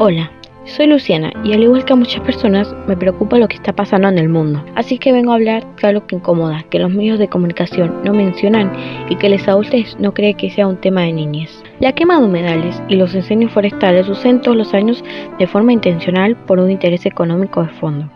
Hola, soy Luciana y al igual que a muchas personas me preocupa lo que está pasando en el mundo. Así que vengo a hablar de algo que incomoda, que los medios de comunicación no mencionan y que les adultos no creen que sea un tema de niñez. La quema de humedales y los incendios forestales suceden todos los años de forma intencional por un interés económico de fondo.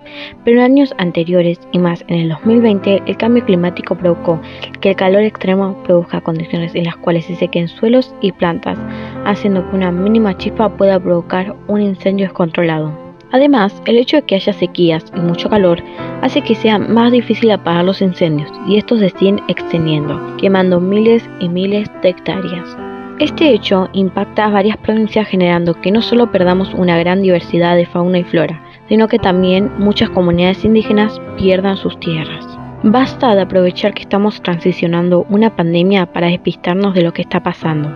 Pero en años anteriores y más en el 2020 el cambio climático provocó que el calor extremo produzca condiciones en las cuales se sequen suelos y plantas, haciendo que una mínima chispa pueda provocar un incendio descontrolado. Además, el hecho de que haya sequías y mucho calor hace que sea más difícil apagar los incendios y estos se siguen extendiendo, quemando miles y miles de hectáreas. Este hecho impacta a varias provincias generando que no solo perdamos una gran diversidad de fauna y flora, sino que también muchas comunidades indígenas pierdan sus tierras. Basta de aprovechar que estamos transicionando una pandemia para despistarnos de lo que está pasando.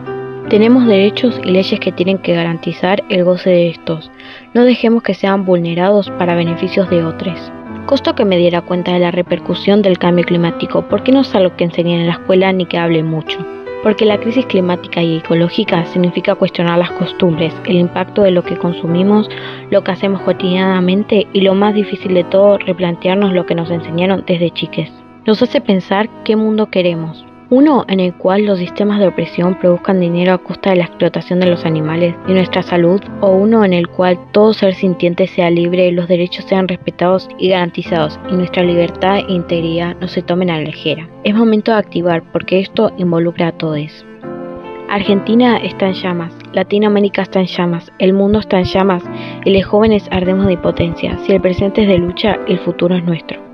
Tenemos derechos y leyes que tienen que garantizar el goce de estos. No dejemos que sean vulnerados para beneficios de otros. Costó que me diera cuenta de la repercusión del cambio climático, porque no es algo que enseñen en la escuela ni que hable mucho porque la crisis climática y ecológica significa cuestionar las costumbres, el impacto de lo que consumimos, lo que hacemos cotidianamente y lo más difícil de todo, replantearnos lo que nos enseñaron desde chiques. Nos hace pensar qué mundo queremos, uno en el cual los sistemas de opresión produzcan dinero a costa de la explotación de los animales y nuestra salud, o uno en el cual todo ser sintiente sea libre, los derechos sean respetados y garantizados y nuestra libertad e integridad no se tomen a la ligera. Es momento de activar porque esto involucra a todos. Argentina está en llamas, Latinoamérica está en llamas, el mundo está en llamas y los jóvenes ardemos de impotencia. Si el presente es de lucha, el futuro es nuestro.